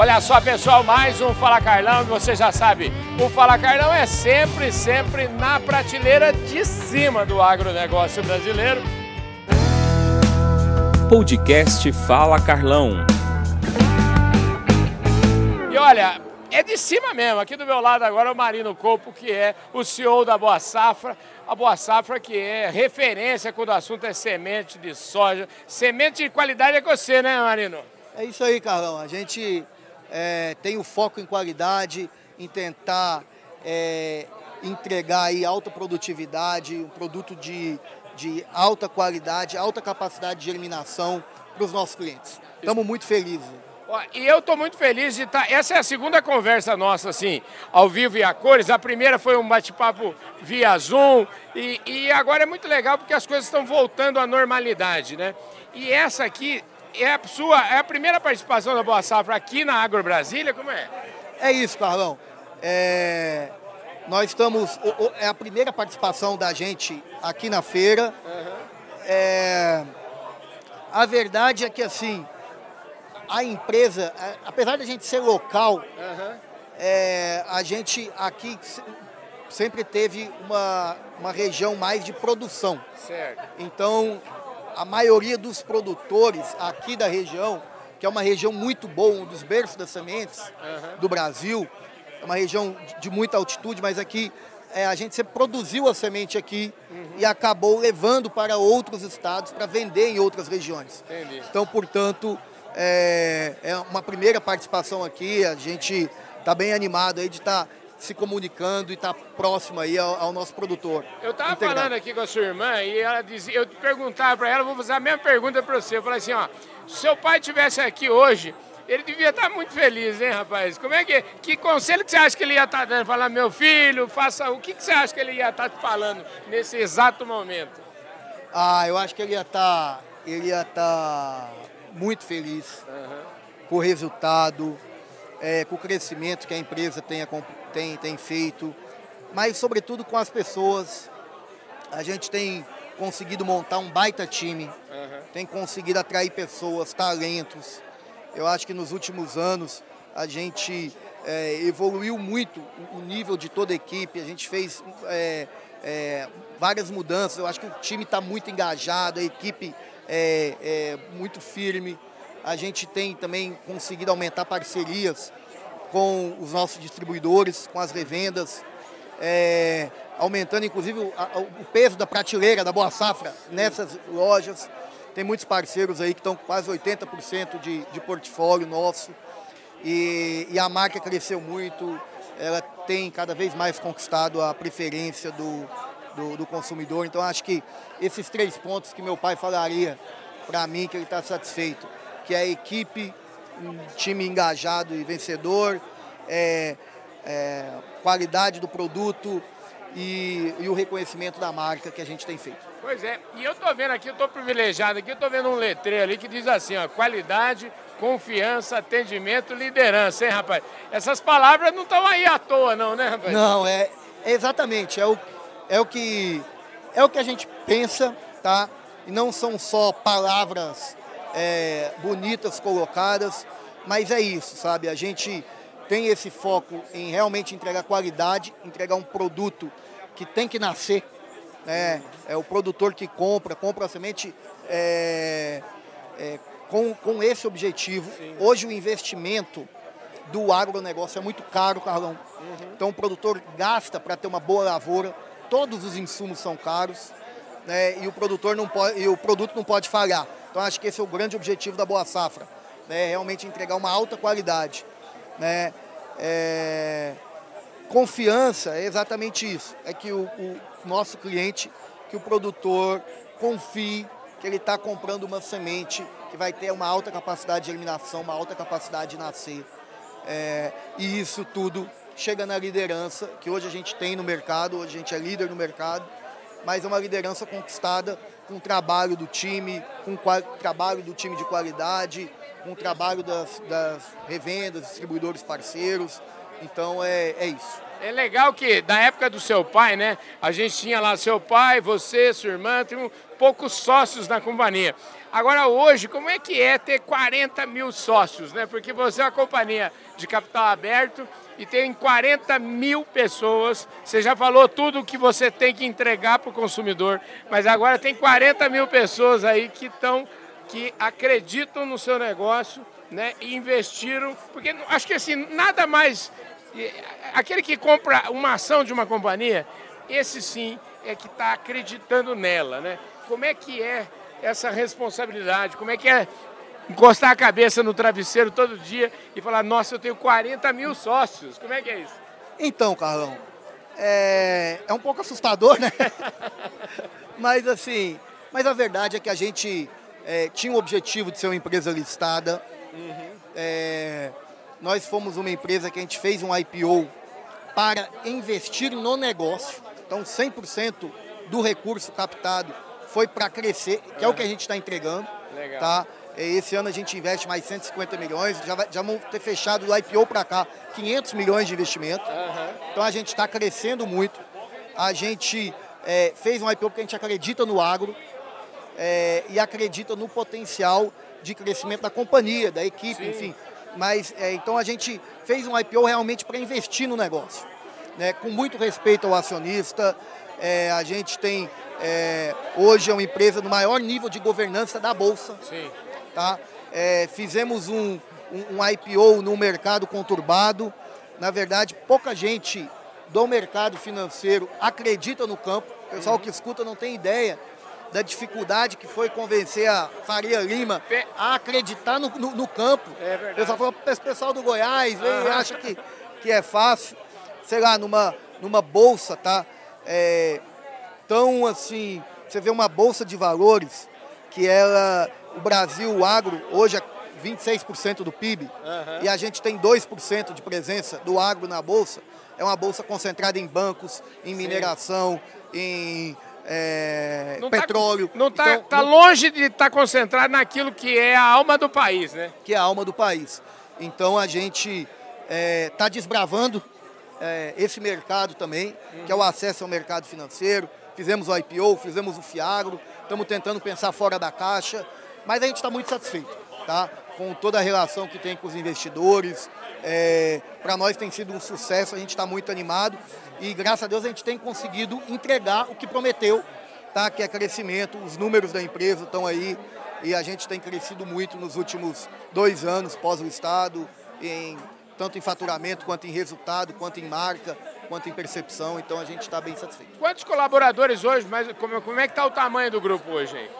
Olha só, pessoal, mais um Fala Carlão, você já sabe, o Fala Carlão é sempre, sempre na prateleira de cima do agronegócio brasileiro. Podcast Fala Carlão. E olha, é de cima mesmo. Aqui do meu lado agora é o Marino Copo, que é o CEO da Boa Safra. A Boa Safra que é referência quando o assunto é semente de soja. Semente de qualidade é com você, né, Marino? É isso aí, Carlão. A gente é, tem o foco em qualidade, em tentar é, entregar aí alta produtividade, um produto de, de alta qualidade, alta capacidade de eliminação para os nossos clientes. Estamos muito felizes. E eu estou muito feliz de estar. Tá, essa é a segunda conversa nossa, assim, ao vivo e a cores. A primeira foi um bate-papo via Zoom. E, e agora é muito legal porque as coisas estão voltando à normalidade, né? E essa aqui é a sua, é a primeira participação da Boa Safra aqui na Agro Brasília, como é? É isso, Carlão. É, nós estamos, é a primeira participação da gente aqui na feira. Uhum. É, a verdade é que assim, a empresa, apesar da gente ser local, uhum. é, a gente aqui sempre teve uma, uma região mais de produção. Certo. Então, a maioria dos produtores aqui da região, que é uma região muito boa, um dos berços das sementes uhum. do Brasil, é uma região de muita altitude, mas aqui é, a gente sempre produziu a semente aqui uhum. e acabou levando para outros estados para vender em outras regiões. Entendi. Então, portanto, é, é, uma primeira participação aqui, a gente está bem animado aí de estar tá se comunicando e estar tá próximo aí ao, ao, nosso produtor. Eu estava falando aqui com a sua irmã e ela dizia, eu perguntava para ela, vou fazer a mesma pergunta para você. Eu falei assim, ó, se seu pai estivesse aqui hoje, ele devia estar tá muito feliz, hein, rapaz? Como é que, que conselho que você acha que ele ia estar tá dando? Falar, meu filho, faça, o que, que você acha que ele ia estar falando nesse exato momento? Ah, eu acho que ele ia estar, ele ia estar muito feliz uhum. com o resultado, é, com o crescimento que a empresa tenha, tem, tem feito, mas sobretudo com as pessoas. A gente tem conseguido montar um baita time, uhum. tem conseguido atrair pessoas, talentos. Eu acho que nos últimos anos a gente é, evoluiu muito o nível de toda a equipe, a gente fez é, é, várias mudanças. Eu acho que o time está muito engajado, a equipe é, é muito firme. A gente tem também conseguido aumentar parcerias com os nossos distribuidores, com as revendas, é, aumentando inclusive o, a, o, peso da prateleira da Boa Safra nessas lojas. Tem muitos parceiros aí que estão com quase 80% de, de portfólio nosso. E, e, a marca cresceu muito, ela tem cada vez mais conquistado a preferência do, do, do consumidor. Então acho que esses três pontos que meu pai falaria para mim que ele está satisfeito, que é a equipe, um time engajado e vencedor, é, é, qualidade do produto e, e, o reconhecimento da marca que a gente tem feito. Pois é, e eu estou vendo aqui, eu estou privilegiado aqui, eu estou vendo um letreiro ali que diz assim, ó, qualidade, confiança, atendimento, liderança, hein, rapaz? Essas palavras não estão aí à toa, não, né, rapaz? Não, é, é exatamente, é o, é o que é o que a gente pensa, tá? E não são só palavras é, bonitas colocadas, mas é isso, sabe? A gente tem esse foco em realmente entregar qualidade, entregar um produto que tem que nascer. Né? É o produtor que compra, compra a semente é, é, com, com esse objetivo. Sim. Hoje o investimento do agronegócio é muito caro, Carlão. Uhum. Então o produtor gasta para ter uma boa lavoura, todos os insumos são caros né, e o produtor não pode, e o produto não pode falhar. Então acho que esse é o grande objetivo da Boa Safra, né, realmente entregar uma alta qualidade. Né, é, confiança é exatamente isso, é que o, o nosso cliente, que o produtor confie que ele está comprando uma semente que vai ter uma alta capacidade de eliminação, uma alta capacidade de nascer. É, e isso tudo chega na liderança que hoje a gente tem no mercado, hoje a gente é líder no mercado, mas é uma liderança conquistada com o trabalho do time, com o trabalho do time de qualidade, com o trabalho das, das revendas, distribuidores parceiros, Então é, é isso. É legal que da época do seu pai, né? A gente tinha lá seu pai, você, sua irmã, tem poucos sócios na companhia. Agora hoje, como é que é ter 40 mil sócios, né? Porque você é uma companhia de capital aberto e tem 40 mil pessoas. Você já falou tudo o que você tem que entregar para o consumidor, mas agora tem 40 mil pessoas aí que estão, que acreditam no seu negócio, né? E investiram, porque acho que assim nada mais aquele que compra uma ação de uma companhia, esse sim é que está acreditando nela, né? Como é que é essa responsabilidade? Como é que é encostar a cabeça no travesseiro todo dia e falar, nossa, eu tenho 40 mil sócios. Como é que é isso? Então, Carlão, é, é um pouco assustador, né? mas assim, mas a verdade é que a gente é, tinha o objetivo de ser uma empresa listada. Uhum. É, nós fomos uma empresa que a gente fez um IPO para investir no negócio. Então, 100% do recurso captado foi para crescer, que é o que a gente está entregando. Legal. Tá? Esse ano a gente investe mais 150 milhões, já, vai, já vamos ter fechado do IPO para cá 500 milhões de investimento. Uhum. Então a gente está crescendo muito. A gente é, fez um IPO porque a gente acredita no agro é, e acredita no potencial de crescimento da companhia, da equipe, Sim. enfim. Mas é, então a gente fez um IPO realmente para investir no negócio, né? com muito respeito ao acionista. É, a gente tem é, hoje é uma empresa no maior nível de governança da bolsa. Sim. Tá? É, fizemos um, um, um IPO no mercado conturbado. Na verdade, pouca gente do mercado financeiro acredita no campo. O pessoal uhum. que escuta não tem ideia da dificuldade que foi convencer a Faria Lima a acreditar no, no, no campo. É verdade. O pessoal falou, pessoal do Goiás vem, acha que, que é fácil. Sei lá, numa, numa bolsa, tá? É, tão assim, você vê uma bolsa de valores que ela, o Brasil, o agro, hoje é 26% do PIB, uhum. e a gente tem 2% de presença do agro na bolsa. É uma bolsa concentrada em bancos, em mineração, Sim. em é, não tá petróleo. Tá, não está então, tá longe de estar tá concentrado naquilo que é a alma do país, né? Que é a alma do país. Então a gente está é, tá desbravando é, esse mercado também, uhum. que é o acesso ao mercado financeiro. Fizemos o IPO, fizemos o Fiagro, estamos tentando pensar fora da caixa, mas a gente está muito satisfeito, tá? Com toda a relação que tem com os investidores. É, Para nós tem sido um sucesso, a gente está muito animado e graças a Deus a gente tem conseguido entregar o que prometeu, tá? que é crescimento, os números da empresa estão aí e a gente tem crescido muito nos últimos dois anos pós o Estado, em, tanto em faturamento, quanto em resultado, quanto em marca, quanto em percepção, então a gente está bem satisfeito. Quantos colaboradores hoje, mas como, como é que está o tamanho do grupo hoje aí?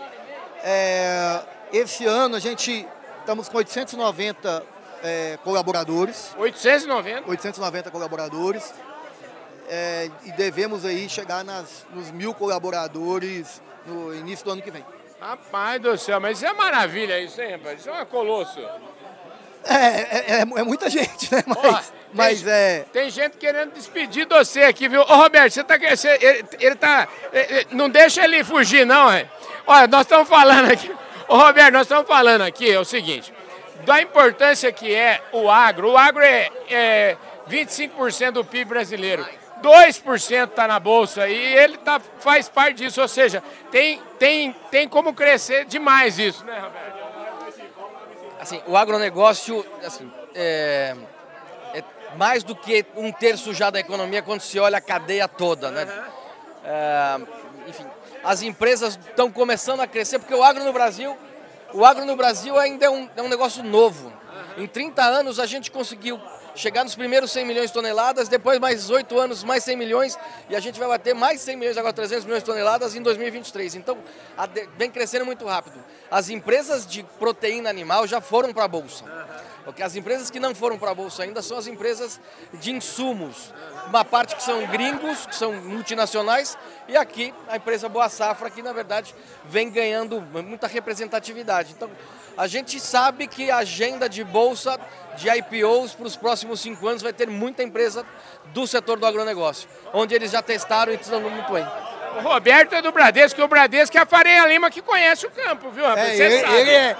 É, esse ano a gente estamos com 890 é, colaboradores. 890? 890 colaboradores é, e devemos aí chegar nas, nos mil colaboradores no início do ano que vem. Rapaz do céu, mas isso é maravilha isso, hein, rapaz? Isso é um colosso. É, é, é, é muita gente, né? Mas, mas tem, é. Tem gente querendo despedir de você aqui, viu? Ô Roberto, você tá você, ele, ele tá. Ele, não deixa ele fugir, não, é? Olha, nós estamos falando aqui. Ô Roberto, nós estamos falando aqui, é o seguinte, da importância que é o agro. O agro é, é 25% do PIB brasileiro. 2% está na bolsa e ele tá, faz parte disso, ou seja, tem, tem, tem como crescer demais isso, né, Roberto? Assim, o agronegócio assim, é, é mais do que um terço já da economia quando se olha a cadeia toda, né? É, enfim, as empresas estão começando a crescer porque o agro no Brasil, o agro no Brasil ainda é um, é um negócio novo. Em 30 anos a gente conseguiu chegar nos primeiros 100 milhões de toneladas, depois mais 8 anos, mais 100 milhões, e a gente vai bater mais 100 milhões, agora 300 milhões de toneladas em 2023. Então, vem crescendo muito rápido. As empresas de proteína animal já foram para a Bolsa. Porque as empresas que não foram para a Bolsa ainda são as empresas de insumos. Uma parte que são gringos, que são multinacionais, e aqui a empresa Boa Safra, que na verdade vem ganhando muita representatividade. Então, a gente sabe que a agenda de bolsa de IPOs para os próximos cinco anos vai ter muita empresa do setor do agronegócio, onde eles já testaram e estão muito bem. O Roberto é do Bradesco, e o Bradesco é a Fareia Lima que conhece o campo, viu, rapaz? É, Você ele, sabe. ele é,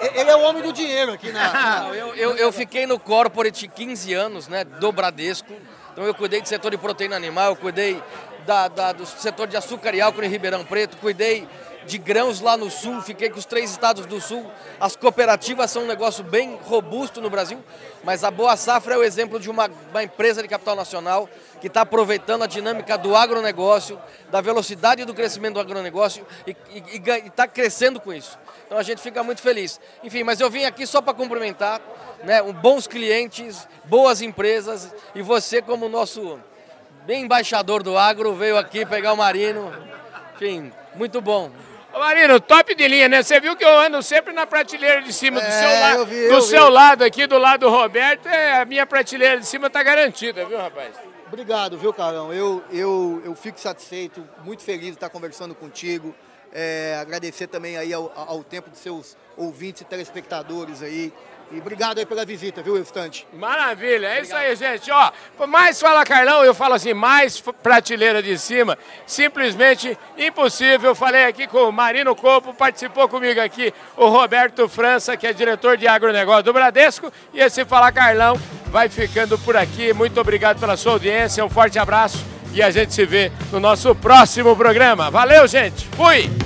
ele, ele é o homem do dinheiro aqui na. Não, eu, eu, eu fiquei no corporate 15 anos, né, do Bradesco. Então eu cuidei do setor de proteína animal, eu cuidei da, da- do setor de açúcar e álcool em Ribeirão Preto, cuidei de grãos lá no sul, fiquei com os três estados do sul. As cooperativas são um negócio bem robusto no Brasil, mas a Boa Safra é o exemplo de uma, uma empresa de capital nacional que está aproveitando a dinâmica do agronegócio, da velocidade do crescimento do agronegócio e está crescendo com isso. Então a gente fica muito feliz. Enfim, mas eu vim aqui só para cumprimentar, né, bons clientes, boas empresas e você como nosso bem embaixador do agro veio aqui pegar o Marino. Enfim, muito bom. Ô Marino, top de linha, né? Você viu que eu ando sempre na prateleira de cima do É, seu lado. do eu seu vi. lado aqui, do lado do Roberto, é, a minha prateleira de cima tá garantida, viu, rapaz? Obrigado, viu, Carlão? Eu, eu, eu fico satisfeito, muito feliz de estar conversando contigo. É, agradecer também aí ao, ao tempo dos seus ouvintes e telespectadores aí. E obrigado aí pela visita, viu, Estante? Maravilha, é isso aí, gente. Ó, mais fala Carlão, eu falo assim, mais prateleira de cima, simplesmente impossível. Eu falei aqui com o Marino Copo, participou comigo aqui o Roberto França, que é diretor de agronegócio do Bradesco. E esse Fala Carlão vai ficando por aqui. Muito obrigado pela sua audiência, um forte abraço e a gente se vê no nosso próximo programa. Valeu, gente. Fui!